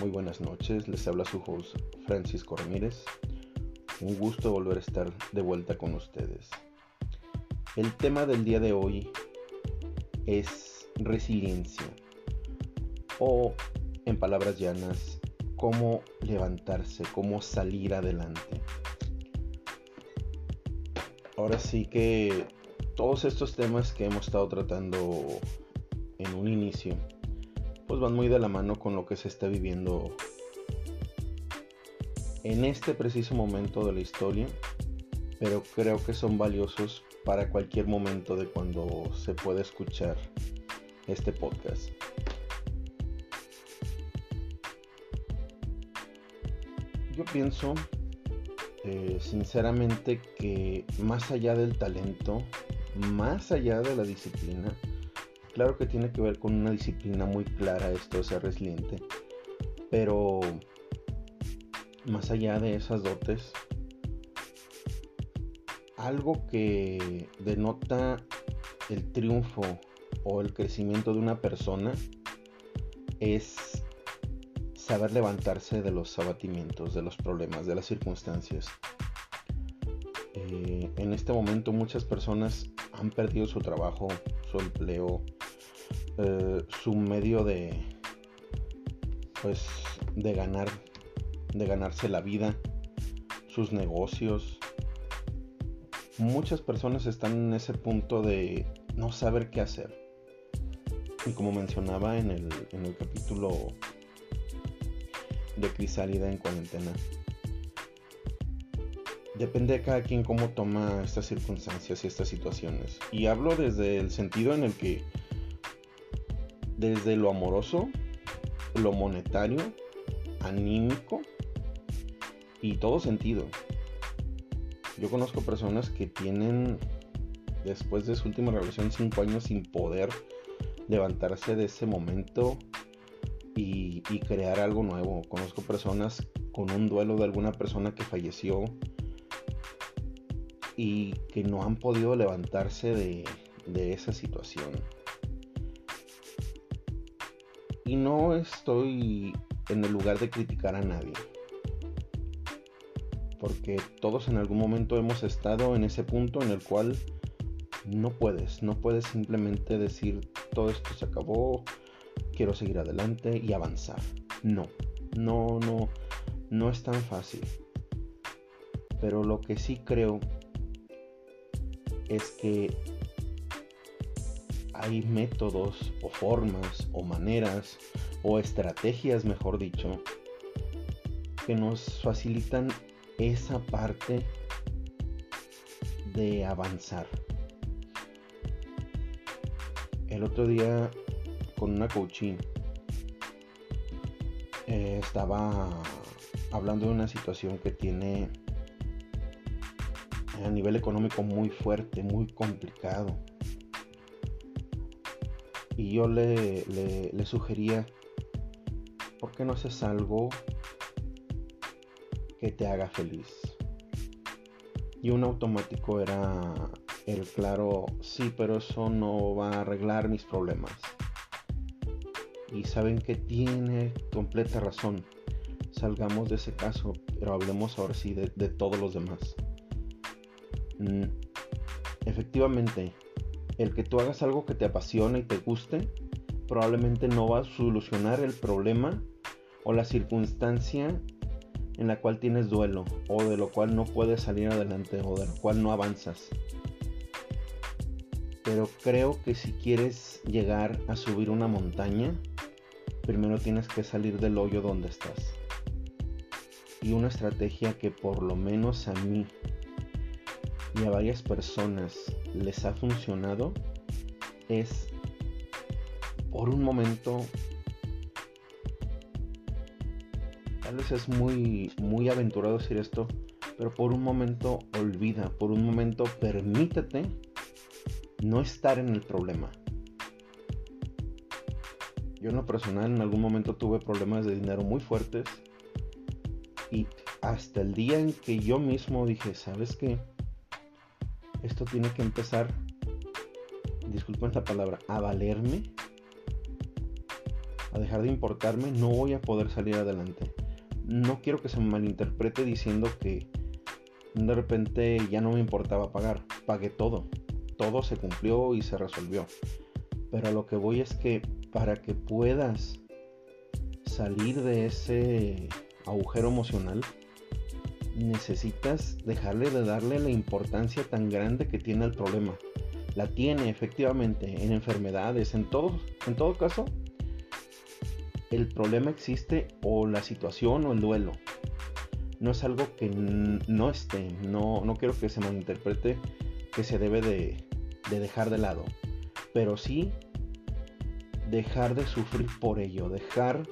Muy buenas noches, les habla su host Francisco Ramírez. Un gusto volver a estar de vuelta con ustedes. El tema del día de hoy es resiliencia o en palabras llanas, cómo levantarse, cómo salir adelante. Ahora sí que todos estos temas que hemos estado tratando en un inicio pues van muy de la mano con lo que se está viviendo en este preciso momento de la historia, pero creo que son valiosos para cualquier momento de cuando se pueda escuchar este podcast. Yo pienso eh, sinceramente que más allá del talento, más allá de la disciplina, Claro que tiene que ver con una disciplina muy clara esto de ser resiliente. Pero más allá de esas dotes, algo que denota el triunfo o el crecimiento de una persona es saber levantarse de los abatimientos, de los problemas, de las circunstancias. Eh, en este momento muchas personas han perdido su trabajo, su empleo, eh, su medio de pues de ganar de ganarse la vida sus negocios. Muchas personas están en ese punto de no saber qué hacer. Y como mencionaba en el, en el capítulo de Crisálida en cuarentena depende de cada quien cómo toma estas circunstancias y estas situaciones. Y hablo desde el sentido en el que desde lo amoroso, lo monetario, anímico y todo sentido. Yo conozco personas que tienen, después de su última relación, cinco años sin poder levantarse de ese momento y, crear algo nuevo. Conozco personas con un duelo de alguna persona que falleció y que no han podido levantarse de esa situación. Y no estoy en el lugar de criticar a nadie. Porque todos en algún momento hemos estado en ese punto en el cual no puedes, no puedes simplemente decir todo esto se acabó, quiero seguir adelante y avanzar. No, no, no, no es tan fácil. Pero lo que sí creo es que hay métodos o formas o maneras o estrategias, mejor dicho, que nos facilitan esa parte de avanzar. El otro día con una coaching eh, estaba hablando de una situación que tiene a nivel económico muy fuerte, muy complicado y yo le, le, sugería, ¿por qué no haces algo que te haga feliz? Y un automático era el claro, sí, pero eso no va a arreglar mis problemas. Y saben que tiene completa razón. Salgamos de ese caso, pero hablemos ahora sí de, de todos los demás. Mm, efectivamente, el que tú hagas algo que te apasiona y te guste, probablemente no va a solucionar el problema o la circunstancia en la cual tienes duelo o de lo cual no puedes salir adelante o de lo cual no avanzas. Pero creo que si quieres llegar a subir una montaña, primero tienes que salir del hoyo donde estás. Y una estrategia que por lo menos a mí y a varias personas les ha funcionado es por un momento tal vez es muy, muy aventurado decir esto, pero por un momento olvida, por un momento permítete no estar en el problema. Yo en lo personal en algún momento tuve problemas de dinero muy fuertes y hasta el día en que yo mismo dije, ¿sabes qué? Esto tiene que empezar, disculpen la palabra, a valerme, a dejar de importarme, no voy a poder salir adelante. No quiero que se me malinterprete diciendo que de repente ya no me importaba pagar, pagué todo, todo se cumplió y se resolvió. Pero lo que voy es que para que puedas salir de ese agujero emocional, necesitas dejarle de darle la importancia tan grande que tiene el problema. La tiene efectivamente en enfermedades, en todo, en todo caso, el problema existe o la situación o el duelo. No es algo que no esté, no, no quiero que se malinterprete que se debe de, de dejar de lado, pero sí dejar de sufrir por ello, dejar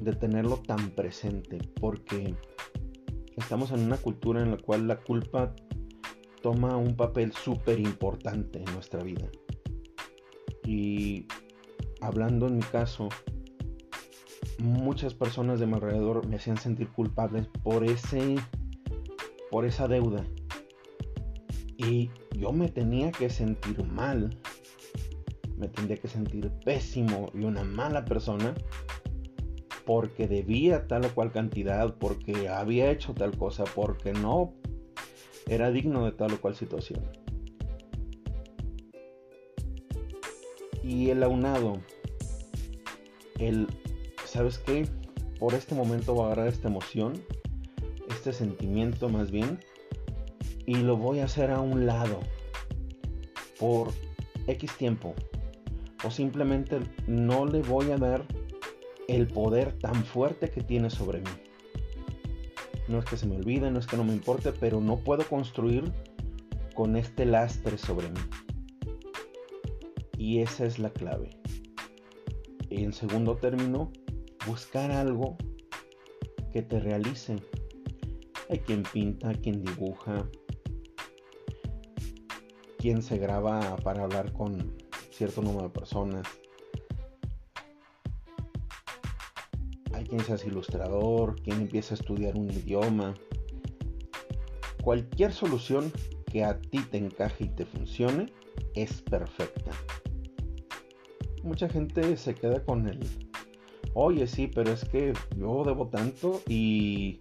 de tenerlo tan presente, porque estamos en una cultura en la cual la culpa toma un papel súper importante en nuestra vida. Y hablando en mi caso, muchas personas de mi alrededor me hacían sentir culpable por ese por esa deuda. Y yo me tenía que sentir mal me tendría que sentir pésimo y una mala persona porque debía tal o cual cantidad, porque había hecho tal cosa, porque no era digno de tal o cual situación. Y el aunado, el, ¿sabes qué? Por este momento voy a agarrar esta emoción, este sentimiento más bien, y lo voy a hacer a un lado por X tiempo, o simplemente no le voy a dar el poder tan fuerte que tiene sobre mí. No es que se me olvide, no es que no me importe, pero no puedo construir con este lastre sobre mí. Y esa es la clave. En segundo término, buscar algo que te realice. Hay quien pinta, quien dibuja, quien se graba para hablar con cierto número de personas. Quien seas ilustrador, quien empieza a estudiar un idioma. Cualquier solución que a ti te encaje y te funcione es perfecta. Mucha gente se queda con el, oye sí, pero es que yo debo tanto y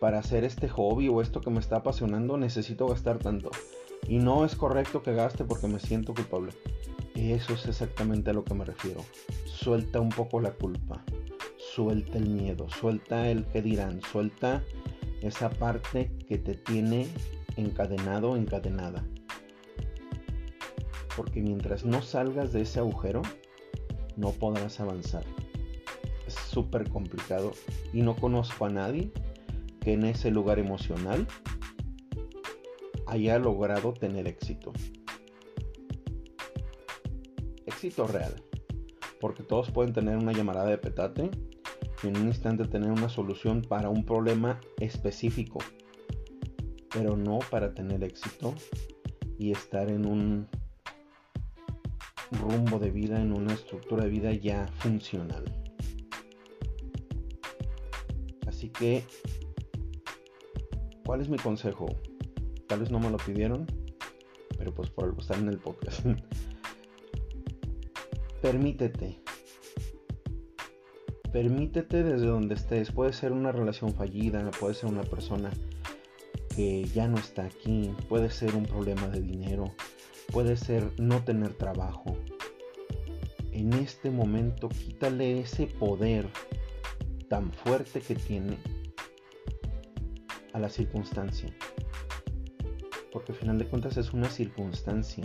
para hacer este hobby o esto que me está apasionando necesito gastar tanto. Y no es correcto que gaste porque me siento culpable. Eso es exactamente a lo que me refiero. Suelta un poco la culpa, suelta el miedo, suelta el que dirán, suelta esa parte que te tiene encadenado encadenada. Porque mientras no salgas de ese agujero, no podrás avanzar. Es súper complicado y no conozco a nadie que en ese lugar emocional haya logrado tener éxito éxito real. Porque todos pueden tener una llamada de petate en un instante tener una solución para un problema específico. Pero no para tener éxito y estar en un rumbo de vida, en una estructura de vida ya funcional. Así que, ¿cuál es mi consejo? Tal vez no me lo pidieron, pero pues por algo en el podcast. permítete. Permítete desde donde estés. Puede ser una relación fallida, puede ser una persona que ya no está aquí, puede ser un problema de dinero, puede ser no tener trabajo. En este momento quítale ese poder tan fuerte que tiene a la circunstancia. Porque al final de cuentas es una circunstancia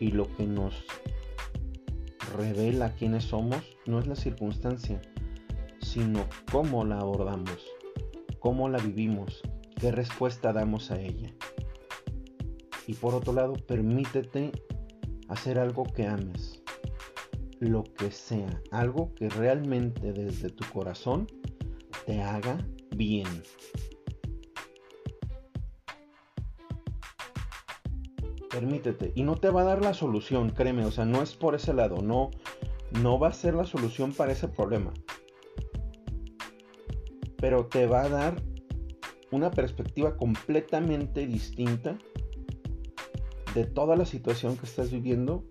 y lo que nos revela quiénes somos no es la circunstancia, sino cómo la abordamos, cómo la vivimos, qué respuesta damos a ella. Y por otro lado, permítete hacer algo que ames, lo que sea, algo que realmente desde tu corazón te haga bien. Permítete. Y no te va a dar la solución, créeme. O sea, no es por ese lado. No, no va a ser la solución para ese problema. Pero te va a dar una perspectiva completamente distinta de toda la situación que estás viviendo.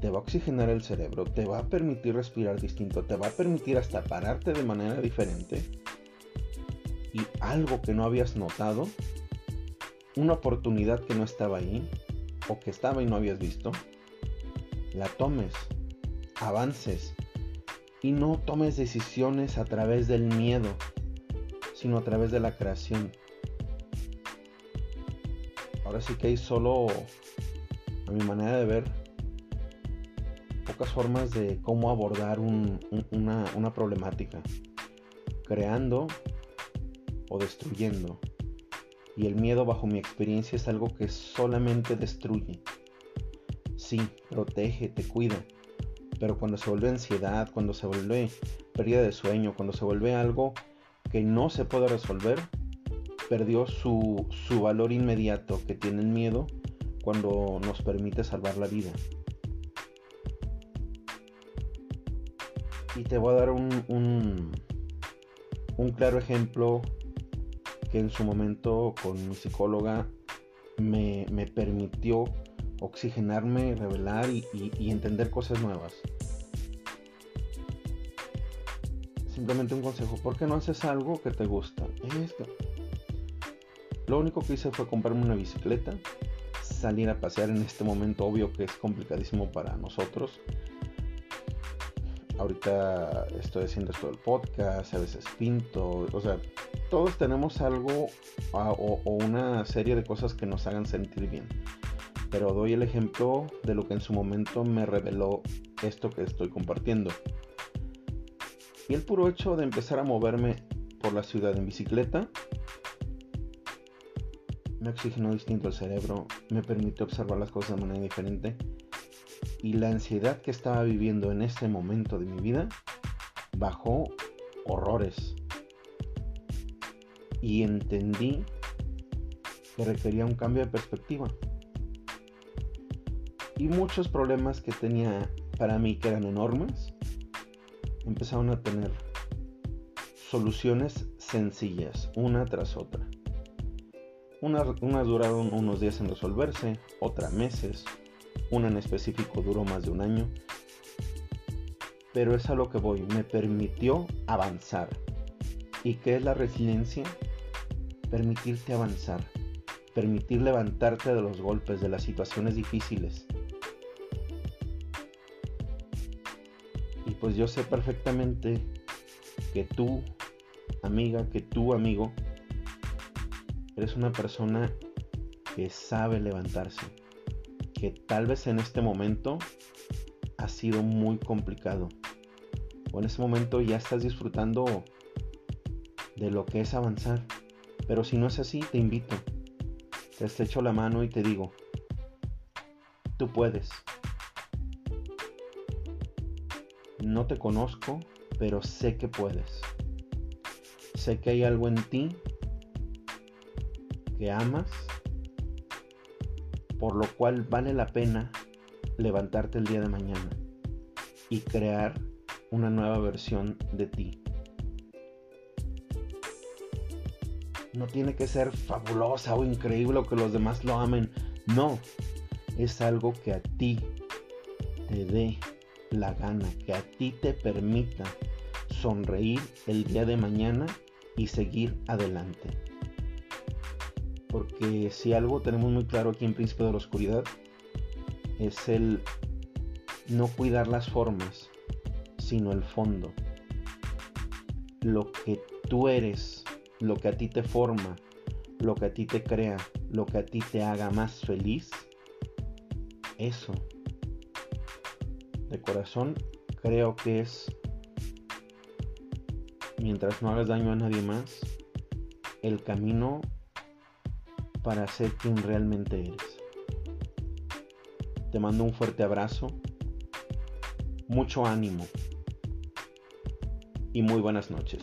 Te va a oxigenar el cerebro, te va a permitir respirar distinto, te va a permitir hasta pararte de manera diferente. Y algo que no habías notado, una oportunidad que no estaba ahí, o que estaba y no habías visto, la tomes, avances y no tomes decisiones a través del miedo, sino a través de la creación. Ahora sí que hay solo, a mi manera de ver, pocas formas de cómo abordar una, una problemática. Creando o destruyendo. Y el miedo, bajo mi experiencia, es algo que solamente destruye. Sí, protege, te cuida. Pero cuando se vuelve ansiedad, cuando se vuelve pérdida de sueño, cuando se vuelve algo que no se puede resolver, perdió su, su valor inmediato que tiene el miedo cuando nos permite salvar la vida. Y te voy a dar un, un, claro ejemplo en su momento con mi psicóloga me, permitió oxigenarme, revelar y, entender cosas nuevas. Simplemente un consejo, ¿por qué no haces algo que te gusta? Lo único que hice fue comprarme una bicicleta, salir a pasear en este momento, obvio que es complicadísimo para nosotros, ahorita estoy haciendo esto del podcast, a veces pinto, o sea, todos tenemos algo o, una serie de cosas que nos hagan sentir bien. Pero doy el ejemplo de lo que en su momento me reveló esto que estoy compartiendo. Y el puro hecho de empezar a moverme por la ciudad en bicicleta me oxigenó distinto el cerebro, me permitió observar las cosas de manera diferente y la ansiedad que estaba viviendo en ese momento de mi vida bajó horrores. Y entendí que requería un cambio de perspectiva. Y muchos problemas que tenía para mí que eran enormes empezaron a tener soluciones sencillas, una tras otra. Unas, unas duraron unos días en resolverse, otras meses, una en específico duró más de un año. Pero es a lo que voy, me permitió avanzar. ¿Y qué es la resiliencia? Permitirte avanzar, permitir levantarte de los golpes, de las situaciones difíciles. Pues yo sé perfectamente que tú, amiga, que tú, amigo, eres una persona que sabe levantarse que tal vez en este momento ha sido muy complicado. O en este momento ya estás disfrutando de lo que es avanzar. Pero si no es así, te invito. Te estrecho la mano y te digo, tú puedes. No te conozco, pero sé que puedes. Sé que hay algo en ti que amas por lo cual vale la pena levantarte el día de mañana y crear una nueva versión de ti. No tiene que ser fabulosa o increíble o que los demás lo amen. No, es algo que a ti te dé la gana, que a ti te permita sonreír el día de mañana y seguir adelante. Porque si algo tenemos muy claro aquí en Príncipe de la Oscuridad, es el no cuidar las formas, sino el fondo. Lo que tú eres, lo que a ti te forma, lo que a ti te crea, lo que a ti te haga más feliz, eso, de corazón, creo que es, mientras no hagas daño a nadie más, el camino para ser quien realmente eres. Te mando un fuerte abrazo, mucho ánimo y muy buenas noches.